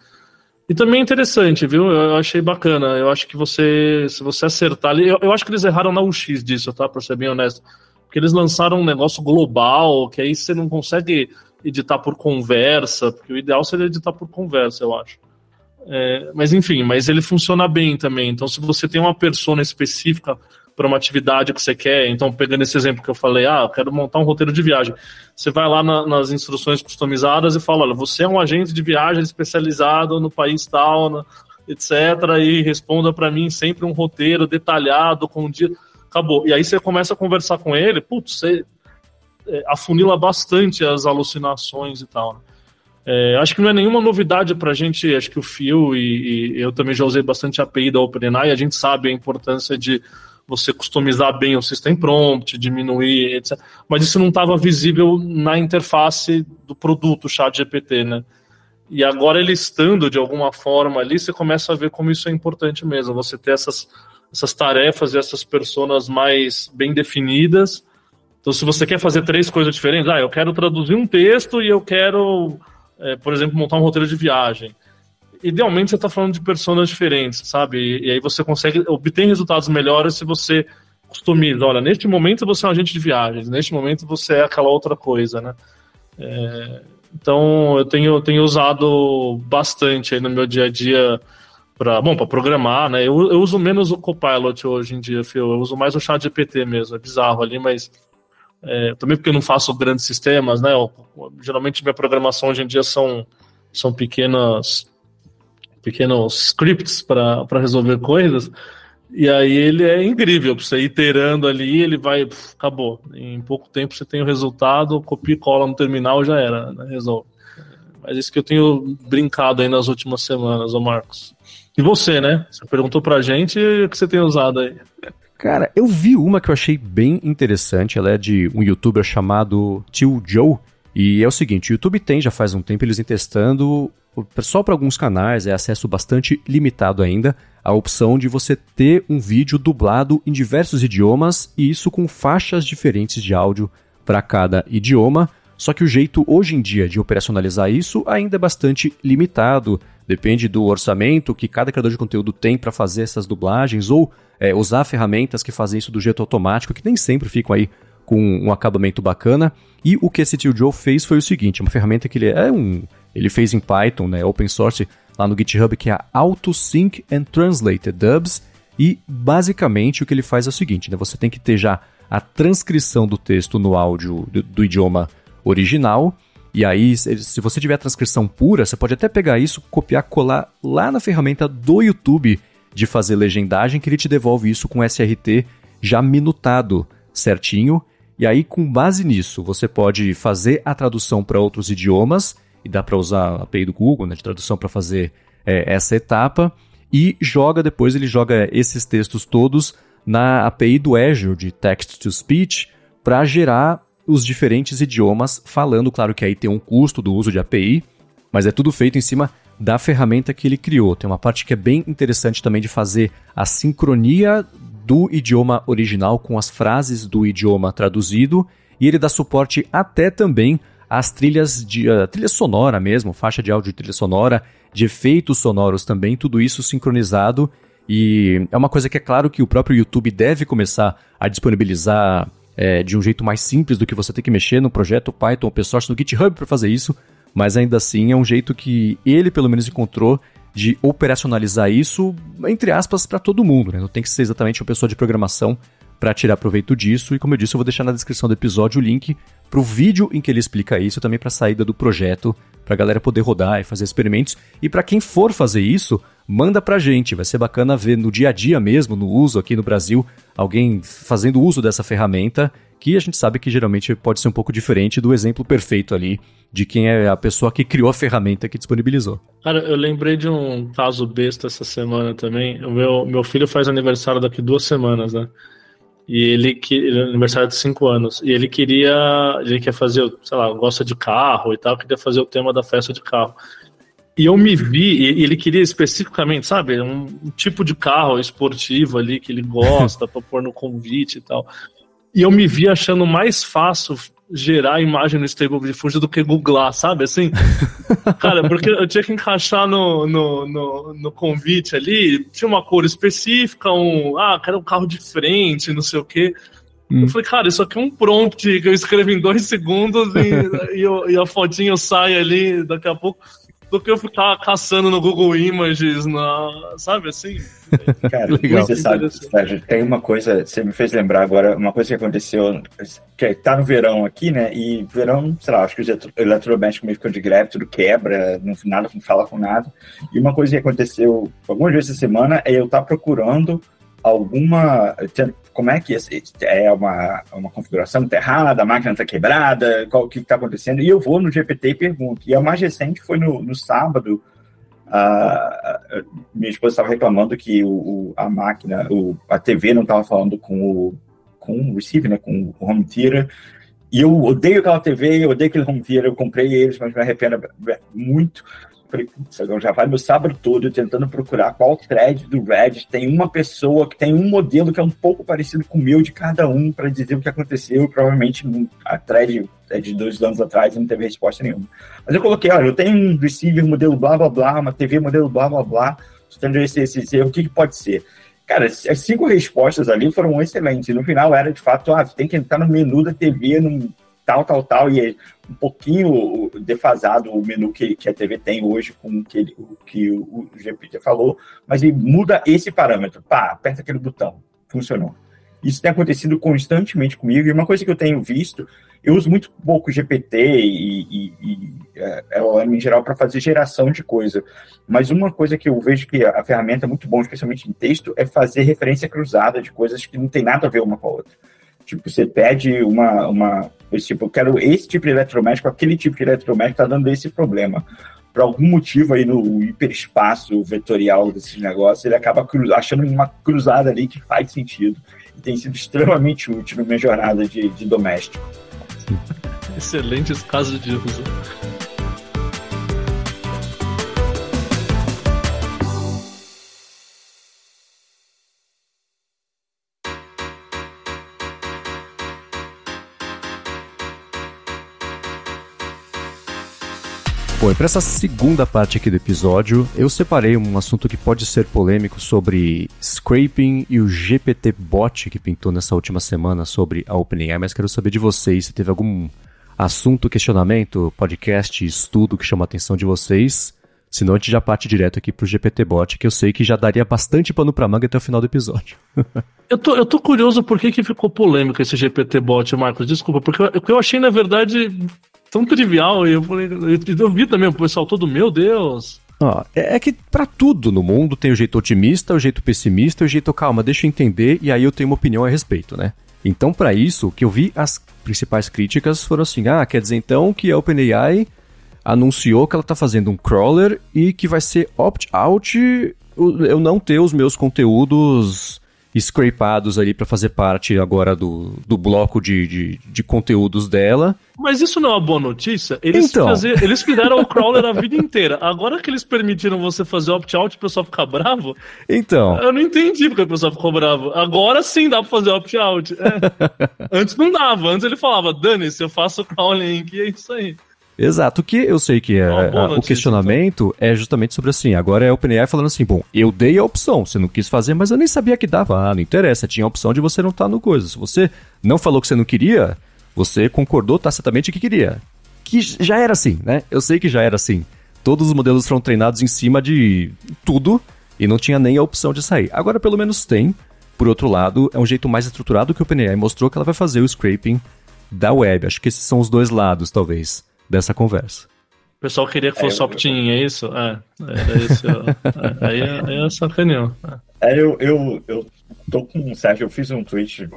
E também é interessante, viu? Eu achei bacana. Eu acho que você, se você acertar ali, eu, eu acho que eles erraram na UX disso, tá? Pra ser bem honesto. Porque eles lançaram um negócio global, que aí você não consegue editar por conversa, porque o ideal seria editar por conversa, eu acho. É, mas enfim, mas ele funciona bem também. Então, se você tem uma persona específica para uma atividade que você quer. Então, pegando esse exemplo que eu falei, ah, eu quero montar um roteiro de viagem. Você vai lá na, nas instruções customizadas e fala, olha, você é um agente de viagem especializado no país tal, na, etc. E responda para mim sempre um roteiro detalhado com um dia. Acabou. E aí você começa a conversar com ele, putz, você é, afunila bastante as alucinações e tal. Né? É, acho que não é nenhuma novidade para a gente, acho que o Fio e, e, eu também já usei bastante a API da OpenAI, a gente sabe a importância de você customizar bem o System Prompt, diminuir, etc. Mas isso não estava visível na interface do produto chat GPT, né? E agora ele estando de alguma forma ali, você começa a ver como isso é importante mesmo. Você ter essas, essas tarefas e essas personas mais bem definidas. Então, se você quer fazer três coisas diferentes, ah, eu quero traduzir um texto e eu quero, é, por exemplo, montar um roteiro de viagem idealmente você está falando de personas diferentes, sabe? E, e, aí você consegue obter resultados melhores se você customiza. Olha, neste momento você é um agente de viagens, neste momento você é aquela outra coisa, né? É, então eu tenho, tenho usado bastante aí no meu dia a dia para bom para programar, né? Eu, eu, uso menos o Copilot hoje em dia, Phil. Eu uso mais o Chat GPT mesmo. É bizarro ali, mas é, também porque eu não faço grandes sistemas, né? Eu, geralmente minha programação hoje em dia são são pequenas pequenos scripts para resolver coisas. E aí ele é incrível, você iterando ali, ele vai, puf, acabou. Em pouco tempo você tem o resultado, copia e cola no terminal já era, né? resolve. Mas isso que eu tenho brincado aí nas últimas semanas, ô Marcos. E você, né? Você perguntou pra gente o que você tem usado aí. Cara, eu vi uma que eu achei bem interessante, ela é de um youtuber chamado Tio Joe, E é o seguinte, o YouTube tem já faz um tempo eles vêm testando, só para alguns canais, é acesso bastante limitado ainda, a opção de você ter um vídeo dublado em diversos idiomas e isso com faixas diferentes de áudio para cada idioma. Só que o jeito hoje em dia de operacionalizar isso ainda é bastante limitado. Depende do orçamento que cada criador de conteúdo tem para fazer essas dublagens ou é, usar ferramentas que fazem isso do jeito automático, que nem sempre ficam aí com um acabamento bacana. E o que esse tio Joe fez foi o seguinte: uma ferramenta que ele é um. Ele fez em Python, né, open source, lá no GitHub, que é a AutoSync and Translate Dubs. E basicamente o que ele faz é o seguinte: né, você tem que ter já a transcrição do texto no áudio do, do idioma original. E aí, se você tiver a transcrição pura, você pode até pegar isso, copiar, colar lá na ferramenta do YouTube de fazer legendagem, que ele te devolve isso com SRT já minutado certinho. E aí, com base nisso, você pode fazer a tradução para outros idiomas, e dá para usar a API do Google né, de tradução para fazer é, essa etapa, e joga depois, ele joga esses textos todos na API do Azure de Text to Speech para gerar os diferentes idiomas, falando, claro que aí tem um custo do uso de API, mas é tudo feito em cima da ferramenta que ele criou. Tem uma parte que é bem interessante também de fazer a sincronia do idioma original com as frases do idioma traduzido, e ele dá suporte até também às trilhas de uh, trilha sonora mesmo, faixa de áudio trilha sonora, de efeitos sonoros também, tudo isso sincronizado. E é uma coisa que é claro que o próprio YouTube deve começar a disponibilizar é, de um jeito mais simples do que você ter que mexer no projeto Python open source no GitHub para fazer isso, mas ainda assim é um jeito que ele pelo menos encontrou de operacionalizar isso, entre aspas, para todo mundo. Né? Não tem que ser exatamente uma pessoa de programação para tirar proveito disso. E como eu disse, eu vou deixar na descrição do episódio o link para o vídeo em que ele explica isso, também para a saída do projeto, para a galera poder rodar e fazer experimentos. E para quem for fazer isso, manda pra gente. Vai ser bacana ver no dia a dia mesmo, no uso aqui no Brasil, alguém fazendo uso dessa ferramenta, que a gente sabe que geralmente pode ser um pouco diferente do exemplo perfeito ali de quem é a pessoa que criou a ferramenta que disponibilizou. Cara, eu lembrei de um caso besta essa semana também. O meu, meu filho faz aniversário daqui duas semanas, né? E ele que é aniversário de 5 anos. E ele queria. Ele quer fazer, sei lá, gosta de carro e tal, queria fazer o tema da festa de carro. E eu me vi, e ele queria especificamente, sabe, um, tipo de carro esportivo ali que ele gosta para pôr no convite e tal. E eu me vi achando mais fácil gerar imagem no Stable Diffusion do que googlar, sabe? Assim, cara, porque eu tinha que encaixar no, no, no, no, convite ali, tinha uma cor específica, um, ah, quero um carro de frente, não sei o quê. Hum. Eu falei, cara, isso aqui é um prompt que eu escrevo em dois segundos e, e, e a fotinho sai ali daqui a pouco do que eu ficar caçando no Google Images, na, sabe assim? Cara, Legal. você sabe, Sérgio, tem uma coisa, você me fez lembrar agora, uma coisa que aconteceu, que tá no verão aqui, né? E verão, sei lá, acho que os eletrodomésticos meio ficam de greve, tudo quebra, não, nada não fala com nada. E uma coisa que aconteceu algumas vezes essa semana é eu estar tá procurando alguma como é que é uma, uma configuração está errada, a máquina está quebrada, qual, o que está acontecendo, e eu vou no GPT e pergunto. E a mais recente foi no, no sábado, a, minha esposa estava reclamando que o, o, a máquina, o, a TV não estava falando com o, com o receiver, né, com o home theater, e eu odeio aquela TV, eu odeio aquele home theater, eu comprei eles, mas me arrependo muito. Falei, já vai meu sábado todo tentando procurar qual thread do Reddit tem uma pessoa que tem um modelo que é um pouco parecido com o meu de cada um para dizer o que aconteceu. Provavelmente a thread é de dois anos atrás e não teve resposta nenhuma. Mas eu coloquei, olha, eu tenho um receiver modelo blá blá blá, uma TV modelo blá blá blá, tendo esse, esse, esse o que, que pode ser? Cara, as cinco respostas ali foram excelentes. No final era de fato, ah, tem que entrar no menu da TV, tal, tal, tal, e é um pouquinho defasado o menu que, que a TV tem hoje com que, ele, o, que o, GPT falou, mas ele muda esse parâmetro. Pá, aperta aquele botão. Funcionou. Isso tem acontecido constantemente comigo, e uma coisa que eu tenho visto, eu uso muito pouco GPT e, e, e é, LLM em geral para fazer geração de coisa, mas uma coisa que eu vejo que a ferramenta é muito bom, especialmente em texto, é fazer referência cruzada de coisas que não tem nada a ver uma com a outra. Tipo, você pede uma, uma esse tipo, eu quero esse tipo de eletrodoméstico, aquele tipo de eletrodoméstico está dando esse problema. Por algum motivo aí no hiperespaço vetorial desses negócios, ele acaba achando uma cruzada ali que faz sentido. E tem sido extremamente útil na minha jornada de, de doméstico. Excelentes casos de uso. Bom, e para essa segunda parte aqui do episódio, eu separei um assunto que pode ser polêmico sobre scraping e o GPT bot que pintou nessa última semana sobre a OpenAI, mas quero saber de vocês se teve algum assunto, questionamento, podcast, estudo que chama a atenção de vocês. Senão a gente já parte direto aqui pro GPT Bot, que eu sei que já daria bastante pano pra manga até o final do episódio. eu, tô, eu tô curioso por que, que ficou polêmico esse GPT Bot, Marcos. Desculpa, porque eu, eu achei, na verdade, tão trivial. E eu falei, eu, vi também o pessoal todo, meu Deus. É, é que para tudo no mundo tem o jeito otimista, o jeito pessimista, o jeito calma, deixa eu entender e aí eu tenho uma opinião a respeito, né? Então, para isso, o que eu vi as principais críticas foram assim: ah, quer dizer então que a OpenAI anunciou que ela está fazendo um crawler e que vai ser opt-out eu não ter os meus conteúdos scrapados ali para fazer parte agora do, do bloco de, de, de, conteúdos dela. Mas isso não é uma boa notícia? Eles, então... fazer, eles fizeram o crawler a vida inteira. Agora que eles permitiram você fazer opt-out, o pessoal ficar bravo? Então. Eu não entendi porque o pessoal ficou bravo. Agora sim dá pra fazer opt-out. É. Antes não dava. Antes ele falava, dane-se, eu faço o crawling aqui, é isso aí. Exato, o que eu sei que é, o questionamento então. é justamente sobre assim, agora é o OpenAI falando assim, bom, eu dei a opção, você não quis fazer, mas eu nem sabia que dava, ah, não interessa, tinha a opção de você não estar tá no coisa, se você não falou que você não queria, você concordou tacitamente que queria, que já era assim, né, eu sei que já era assim, todos os modelos foram treinados em cima de tudo e não tinha nem a opção de sair, agora pelo menos tem, por outro lado, é um jeito mais estruturado que o OpenAI mostrou que ela vai fazer o scraping da web, acho que esses são os dois lados, talvez dessa conversa. O pessoal queria que fosse é, opt-in, é isso? É, era isso. é, aí, aí é sacaneou. É, eu, eu, eu tô com o Sérgio, eu fiz um tweet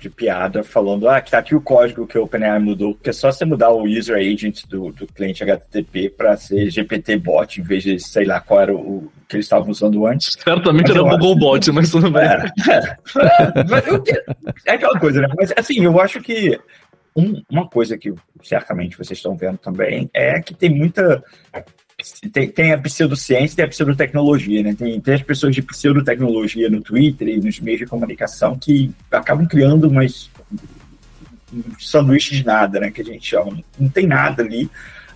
de piada falando, ah, que tá aqui o código que o OpenAI mudou, que é só você mudar o user agent do, do cliente HTTP para ser GPT bot, em vez de, sei lá, qual era o, que eles estavam usando antes. Certamente era o Google Bot, mas tudo bem. É, é, é aquela coisa, né? Mas assim, eu acho que um, uma coisa que certamente vocês estão vendo também é que tem muita. Tem, tem a pseudociência e tem a pseudotecnologia, né? Tem, tem as pessoas de pseudotecnologia no Twitter e nos meios de comunicação que acabam criando umas um sanduíche de nada, né? Que a gente chama. Não tem nada ali.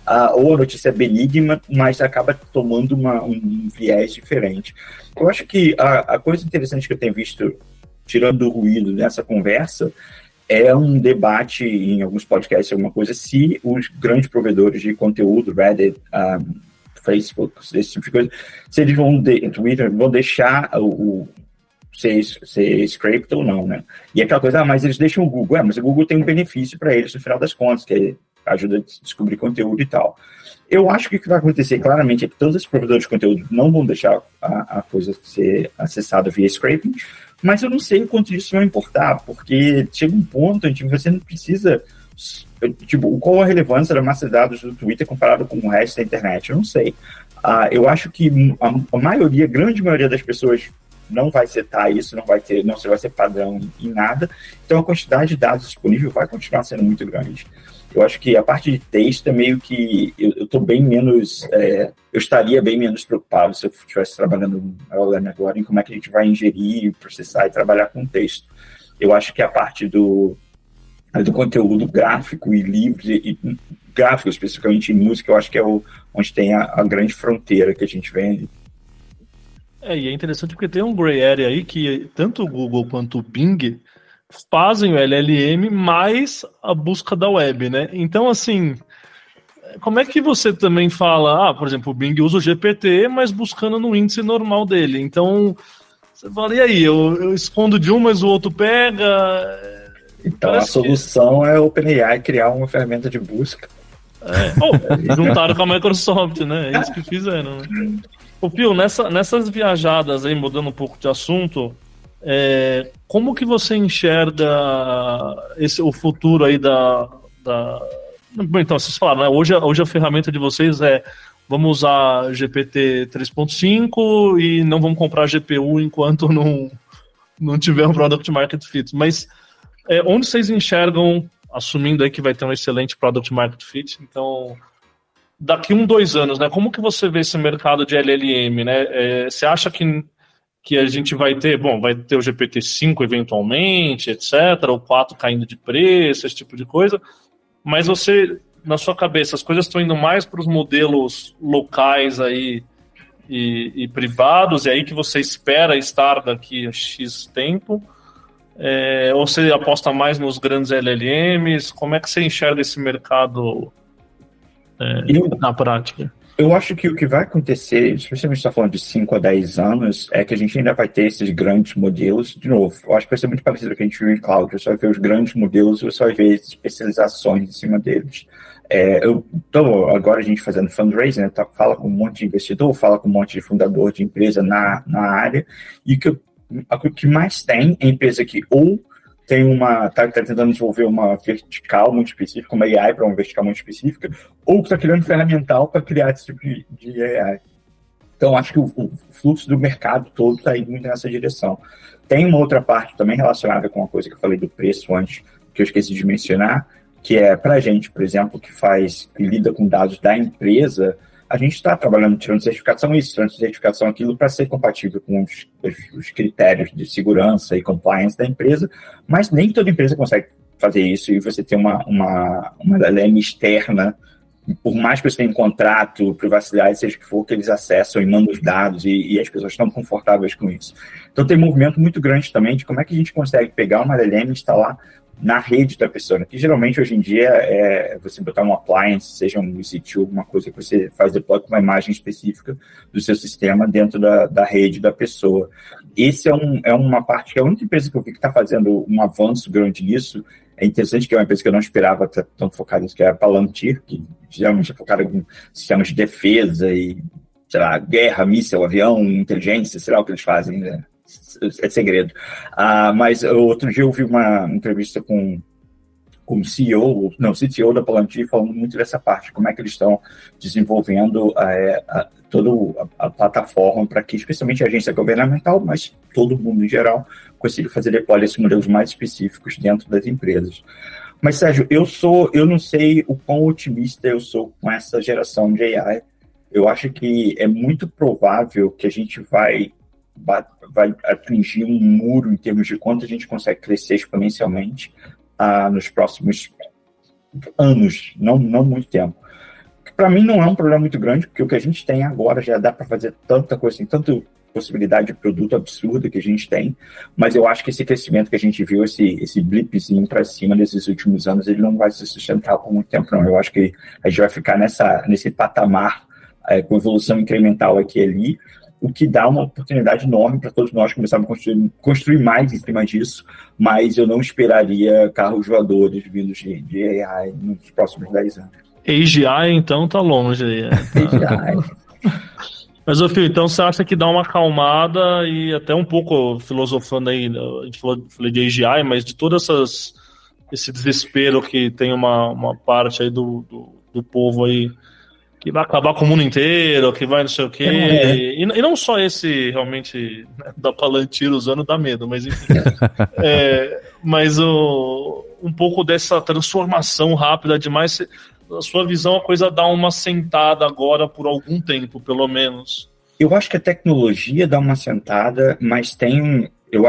Uh, ou a notícia é benigna, mas acaba tomando uma, um viés diferente. Eu acho que a, a coisa interessante que eu tenho visto, tirando o ruído nessa conversa, é um debate em alguns podcasts, alguma coisa, se os grandes provedores de conteúdo, Reddit, um, Facebook, esse tipo de coisa, se eles vão, de, Twitter, vão deixar o, o ser, ser scraped ou não, né? E aquela coisa, ah, mas eles deixam o Google. É, mas o Google tem um benefício para eles no final das contas, que ajuda a descobrir conteúdo e tal. Eu acho que o que vai acontecer claramente é que todos os provedores de conteúdo não vão deixar a, a coisa ser acessada via scraping, mas eu não sei o quanto isso vai importar, porque chega um ponto em que você não precisa. Tipo, qual a relevância da massa de dados do Twitter comparado com o resto da internet? Eu não sei. Uh, eu acho que a, maioria, a grande maioria das pessoas não vai setar isso, não vai ter, não vai ser padrão em nada. Então a quantidade de dados disponível vai continuar sendo muito grande. Eu acho que a parte de texto é meio que eu estou bem menos, é, eu estaria bem menos preocupado se eu estivesse trabalhando agora em como é que a gente vai ingerir, processar e trabalhar com texto. Eu acho que a parte do do conteúdo gráfico e livre e gráfico especificamente em música, eu acho que é o, onde tem a, a grande fronteira que a gente vê. É, e é interessante porque tem um gray area aí que tanto o Google quanto o Bing fazem o LLM mais a busca da web, né? Então, assim, como é que você também fala, ah, por exemplo, o Bing usa o GPT, mas buscando no índice normal dele. Então, você fala, e aí, eu, eu escondo de um, mas o outro pega. Então, Parece a solução que... é o OpenAI criar uma ferramenta de busca. É. Oh, juntaram com a Microsoft, né? É isso que fizeram. Né? O Pio, nessa, nessas viajadas aí, mudando um pouco de assunto, é, como que você enxerga esse, o futuro aí da, da... Então, vocês falaram, né? hoje, hoje a ferramenta de vocês é vamos usar GPT 3.5 e não vamos comprar GPU enquanto não, não tiver um Product Market Fit. Mas é, onde vocês enxergam assumindo aí que vai ter um excelente product market fit, então daqui um dois anos, né? Como que você vê esse mercado de LLM, né? É, você acha que que a gente vai ter, bom, vai ter o GPT-5 eventualmente, etc., o 4 caindo de preço, esse tipo de coisa, mas você, na sua cabeça, as coisas estão indo mais para os modelos locais aí e, e, privados, e aí que você espera estar daqui a X tempo, é, ou você aposta mais nos grandes LLMs, como é que você enxerga esse mercado é, eu, na prática? Eu acho que o que vai acontecer, especialmente está falando de 5 a 10 anos, é que a gente ainda vai ter esses grandes modelos. De novo, eu acho que vai ser muito parecido com o que a gente viu em cloud. Você vai ver os grandes modelos, você vai ver especializações em cima deles. É, eu estou agora a gente fazendo fundraising, né, tá, fala com um monte de investidor, fala com um monte de fundador de empresa na, na área, e que, o que mais tem é empresa que ou tem uma está tá tentando desenvolver uma vertical muito específica, uma AI para uma vertical muito específica, ou está criando ferramental para criar esse tipo de, de AI. Então, acho que o, o fluxo do mercado todo está indo nessa direção. Tem uma outra parte também relacionada com a coisa que eu falei do preço antes, que eu esqueci de mencionar, que é para a gente, por exemplo, que faz, que lida com dados da empresa, a gente está trabalhando tirando certificação isso, tirando certificação aquilo para ser compatível com os, os, os, critérios de segurança e compliance da empresa, mas nem toda empresa consegue fazer isso e você tem uma, uma, uma LLM externa, por mais que você tenha um contrato, privacidade, seja o que for, que eles acessam e mandam os dados e, e as pessoas estão confortáveis com isso. Então tem um movimento muito grande também de como é que a gente consegue pegar uma LLM e instalar na rede da pessoa, que geralmente hoje em dia é você botar um appliance, seja um EC2, alguma coisa que você faz deploy com uma imagem específica do seu sistema dentro da, da rede da pessoa. Esse é, um, é uma parte que a única empresa que eu vi que está fazendo um avanço grande nisso, é interessante que é uma empresa que eu não esperava tanto focada nisso, que é a Palantir, que geralmente é focada em sistemas de defesa e, sei lá, guerra, míssel, avião, inteligência, sei lá o que eles fazem, né? É segredo. Ah, mas outro dia eu ouvi uma entrevista com o CEO, não, CTO da Palantir, falando muito dessa parte, como é que eles estão desenvolvendo é, a, toda a, a plataforma para que, especialmente a agência governamental, mas todo mundo em geral, consiga fazer deploy desses modelos mais específicos dentro das empresas. Mas, Sérgio, eu sou, eu não sei o quão otimista eu sou com essa geração de AI. Eu acho que é muito provável que a gente vai vai atingir um muro em termos de quanto a gente consegue crescer exponencialmente ah, nos próximos anos, não, não muito tempo. Para mim não é um problema muito grande, porque o que a gente tem agora já dá para fazer tanta coisa, tem tanta possibilidade de produto absurda que a gente tem, mas eu acho que esse crescimento que a gente viu, esse, esse blipzinho para cima nesses últimos anos, ele não vai se sustentar por muito tempo, não. Eu acho que a gente vai ficar nessa, nesse patamar é, com evolução incremental aqui e ali, o que dá uma oportunidade enorme para todos nós começarmos a construir, construir mais em cima disso, mas eu não esperaria carros voadores vindos de, de AI nos próximos 10 anos. AGI, então, tá longe aí. AGI. Mas, ô Fio, então você acha que dá uma acalmada e até um pouco filosofando aí, a gente falou, falei de AGI, mas de todo essas, esse desespero que tem uma, uma parte aí do, do, do povo aí que vai acabar com o mundo inteiro, que vai não sei o quê. É. E, e, não só esse realmente né, da Palantir usando dá medo, mas enfim. é, mas o, um pouco dessa transformação rápida demais. A sua visão, a coisa dá uma sentada agora por algum tempo, pelo menos. Eu acho que a tecnologia dá uma sentada, mas tem eu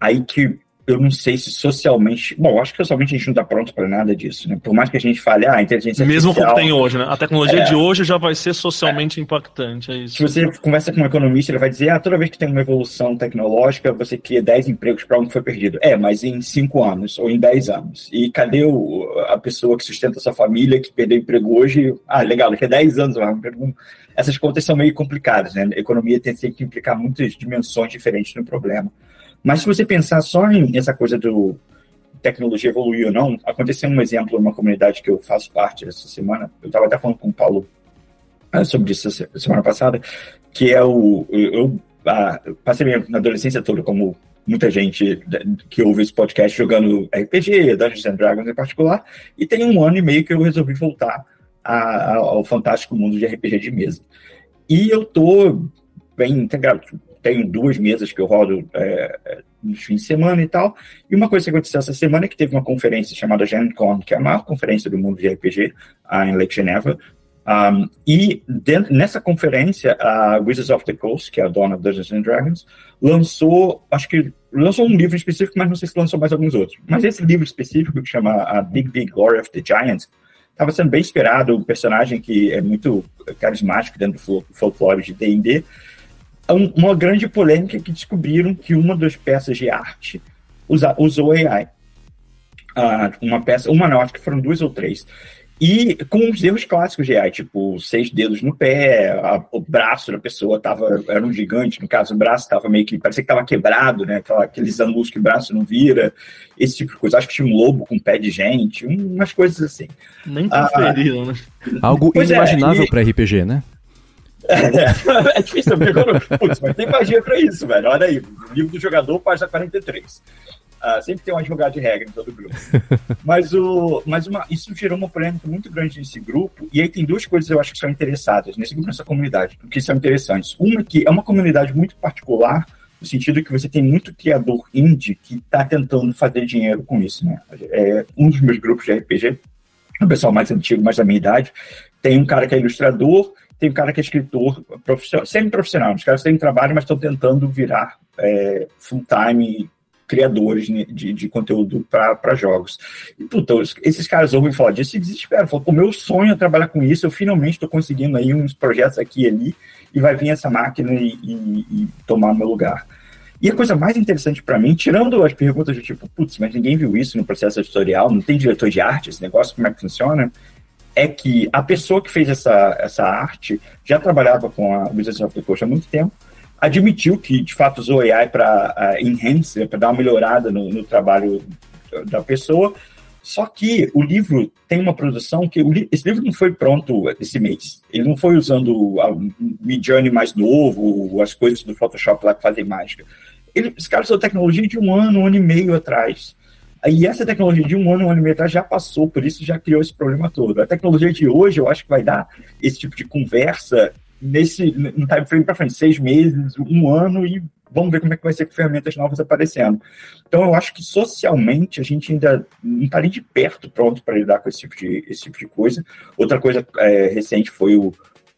aí que eu não sei se socialmente. Bom, acho que socialmente a gente não está pronto para nada disso, né? Por mais que a gente fale, ah, a inteligência Mesmo artificial. Mesmo como tem hoje, né? A tecnologia é, de hoje já vai ser socialmente é, impactante. É isso. Se você conversa com um economista, ele vai dizer, ah, toda vez que tem uma evolução tecnológica, você cria 10 empregos para um que foi perdido. É, mas em 5 anos ou em 10 anos. E cadê o, a pessoa que sustenta a sua família, que perdeu emprego hoje? Ah, legal, daqui a 10 anos. Essas contas são meio complicadas, né? A economia tem que implicar muitas dimensões diferentes no problema. Mas se você pensar só em essa coisa do tecnologia evoluir ou não, aconteceu um exemplo numa comunidade que eu faço parte essa semana, eu estava até falando com o Paulo ah, sobre isso semana passada, que é o. Eu, ah, passei minha adolescência toda como muita gente que ouve esse podcast jogando RPG, Dungeons and Dragons em particular, e tem um ano e meio que eu resolvi voltar ao fantástico mundo de RPG de mesa. E eu tô bem integrado tenho duas mesas que eu rodo é, é, nos fins de semana e tal. E uma coisa que aconteceu essa semana é que teve uma conferência chamada GenCon, que é a maior conferência do mundo de RPG, uh, em Lake Geneva. Um, e dentro, nessa conferência, a Wizards of the Coast, que é a dona Dungeons and Dragons, lançou, acho que lançou um livro específico, mas não sei se lançou mais alguns outros. Mas esse livro específico, que chama A Big Big Glory of the Giants, estava sendo bem inspirado, um personagem que é muito carismático dentro do folclore de D&D, uma grande polêmica que descobriram que uma das peças de arte usa, usou AI. Uh, ah, uma peça, uma não, acho que foram duas ou três. E com os erros clássicos de AI, tipo, seis dedos no pé, a, o braço da pessoa tava, era um gigante, no caso, o braço estava meio que, parecia que estava quebrado, né? Aquela, aqueles ângulos que o braço não vira, esse tipo de coisa. Acho que tinha um lobo com pé de gente, umas coisas assim. Nem conferiram, ah, né? Algo pois é, inimaginável é, e... para RPG, né? É, difícil também. Putz, mas tem magia pra isso, velho. Olha aí, livro do jogador, página 43. Uh, sempre tem uma jogada de regra em todo grupo. mas o, mas uma, isso gerou uma polêmica muito grande nesse grupo. E aí tem duas coisas que eu acho que são interessadas nesse grupo, nessa comunidade, que são interessantes. Uma que é uma comunidade muito particular, no sentido que você tem muito criador indie que está tentando fazer dinheiro com isso. Né? É, um dos meus grupos de RPG, o pessoal mais antigo, mais da minha idade, tem um cara que é ilustrador, tem um cara que é escritor profissional, semi-profissional. Os caras têm trabalho, mas estão tentando virar é, full-time criadores de, de conteúdo para jogos. E, puta, esses caras ouvem falar disso e desesperam. Falam, o meu sonho é trabalhar com isso, eu finalmente estou conseguindo aí uns projetos aqui e ali, e vai vir essa máquina e, e, e tomar meu lugar. E a coisa mais interessante para mim, tirando as perguntas do tipo, putz, mas ninguém viu isso no processo editorial, não tem diretor de arte esse negócio, como é que funciona? É que a pessoa que fez essa, essa arte já trabalhava com a Wizards of the Coast há muito tempo, admitiu que de fato usou AI para uh, enhance, para dar uma melhorada no, no, trabalho da pessoa. Só que o livro tem uma produção que li esse livro não foi pronto esse mês. Ele não foi usando o Midjourney mais novo, as coisas do Photoshop lá que fazem mágica. Ele, esse cara usou tecnologia de um ano, um ano e meio atrás. E essa tecnologia de um ano, um ano e meio atrás já passou, por isso já criou esse problema todo. A tecnologia de hoje, eu acho que vai dar esse tipo de conversa nesse no time frame para frente, seis meses, um ano, e vamos ver como é que vai ser com ferramentas novas aparecendo. Então, eu acho que socialmente a gente ainda não está nem de perto pronto para lidar com esse tipo de, esse tipo de coisa. Outra coisa é, recente foi o,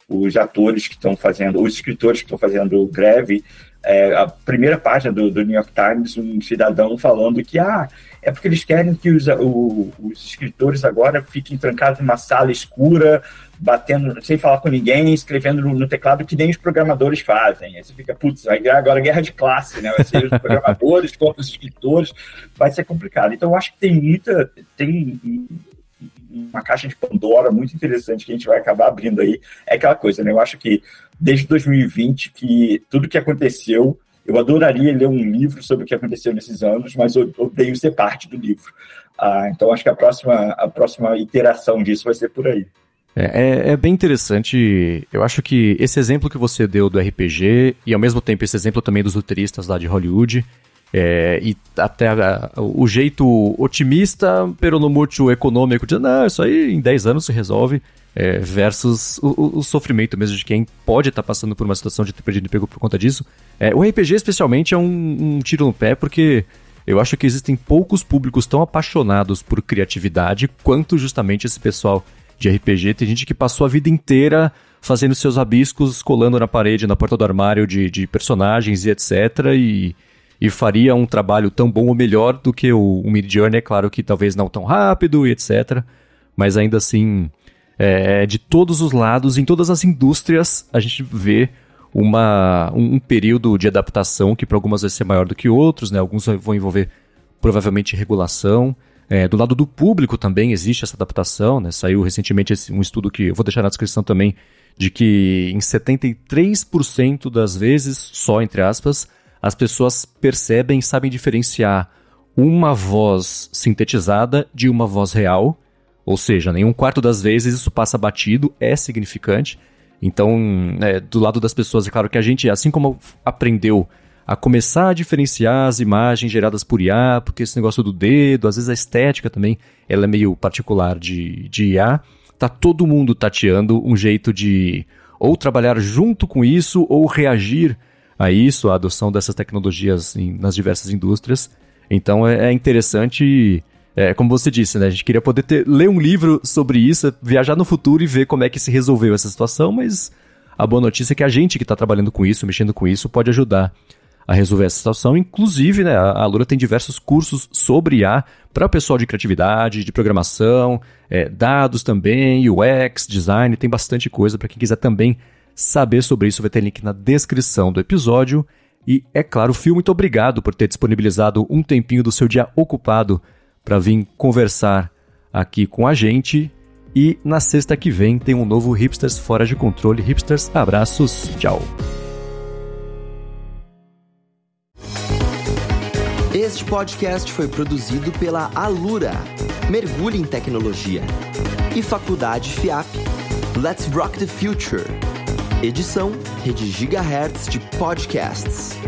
os atores que estão fazendo, os escritores que estão fazendo greve. É, a primeira página do, do, New York Times, um cidadão falando que ah, é porque eles querem que os, o, os escritores agora fiquem trancados numa sala escura batendo, sem falar com ninguém, escrevendo no, no, teclado que nem os programadores fazem. Aí você fica, putz, virar agora guerra de classe, né? Vai ser os programadores contra os escritores, vai ser complicado. Então eu acho que tem muita, tem uma caixa de Pandora muito interessante que a gente vai acabar abrindo aí. É aquela coisa, né? Eu acho que desde 2020 que tudo que aconteceu eu adoraria ler um livro sobre o que aconteceu nesses anos, mas eu odeio ser parte do livro. Ah, então, acho que a próxima, a próxima iteração disso vai ser por aí. É, é, é, bem interessante. Eu acho que esse exemplo que você deu do RPG, e ao mesmo tempo esse exemplo também dos roteiristas lá de Hollywood, é, e até a, o jeito otimista, pero no muito econômico, de não, isso aí em 10 anos se resolve, é, versus o, o, sofrimento mesmo de quem pode estar tá passando por uma situação de ter perdido emprego por conta disso. É, o RPG, especialmente, é um, um tiro no pé, porque eu acho que existem poucos públicos tão apaixonados por criatividade quanto justamente esse pessoal de RPG. Tem gente que passou a vida inteira fazendo seus rabiscos, colando na parede, na porta do armário de, de personagens e etc. E, e faria um trabalho tão bom ou melhor do que o, o Mid Journey, é claro que talvez não tão rápido e etc. Mas ainda assim, é, de todos os lados, em todas as indústrias, a gente vê uma, um, um período de adaptação que para algumas vai ser maior do que outros, né? Alguns vão envolver provavelmente regulação. É, do lado do público também existe essa adaptação, né? Saiu recentemente esse, um estudo que eu vou deixar na descrição também, de que em 73% das vezes, só entre aspas, as pessoas percebem e sabem diferenciar uma voz sintetizada de uma voz real, ou seja, nem um quarto das vezes isso passa batido, é significante. Então, é, do lado das pessoas, é claro que a gente, assim como aprendeu a começar a diferenciar as imagens geradas por IA, porque esse negócio do dedo, às vezes a estética também, ela é meio particular de, de IA. Tá todo mundo tateando um jeito de ou trabalhar junto com isso ou reagir a isso, a adoção dessas tecnologias em, nas diversas indústrias. Então é, é interessante, é, como você disse, né? A gente queria poder ter, ler um livro sobre isso, viajar no futuro e ver como é que se resolveu essa situação, mas a boa notícia é que a gente que está trabalhando com isso, mexendo com isso, pode ajudar a resolver essa situação. Inclusive, né, a Lura tem diversos cursos sobre IA para o pessoal de criatividade, de programação, é, dados também, UX, design, tem bastante coisa para quem quiser também saber sobre isso. Vai ter link na descrição do episódio. E, é claro, Fio, muito obrigado por ter disponibilizado um tempinho do seu dia ocupado para vir conversar aqui com a gente. E na sexta que vem tem um novo Hipsters Fora de Controle. Hipsters, abraços, tchau. Este podcast foi produzido pela Alura. Mergulhe em tecnologia. E Faculdade FIAP. Let's Rock the Future. Edição Rede Gigahertz de Podcasts.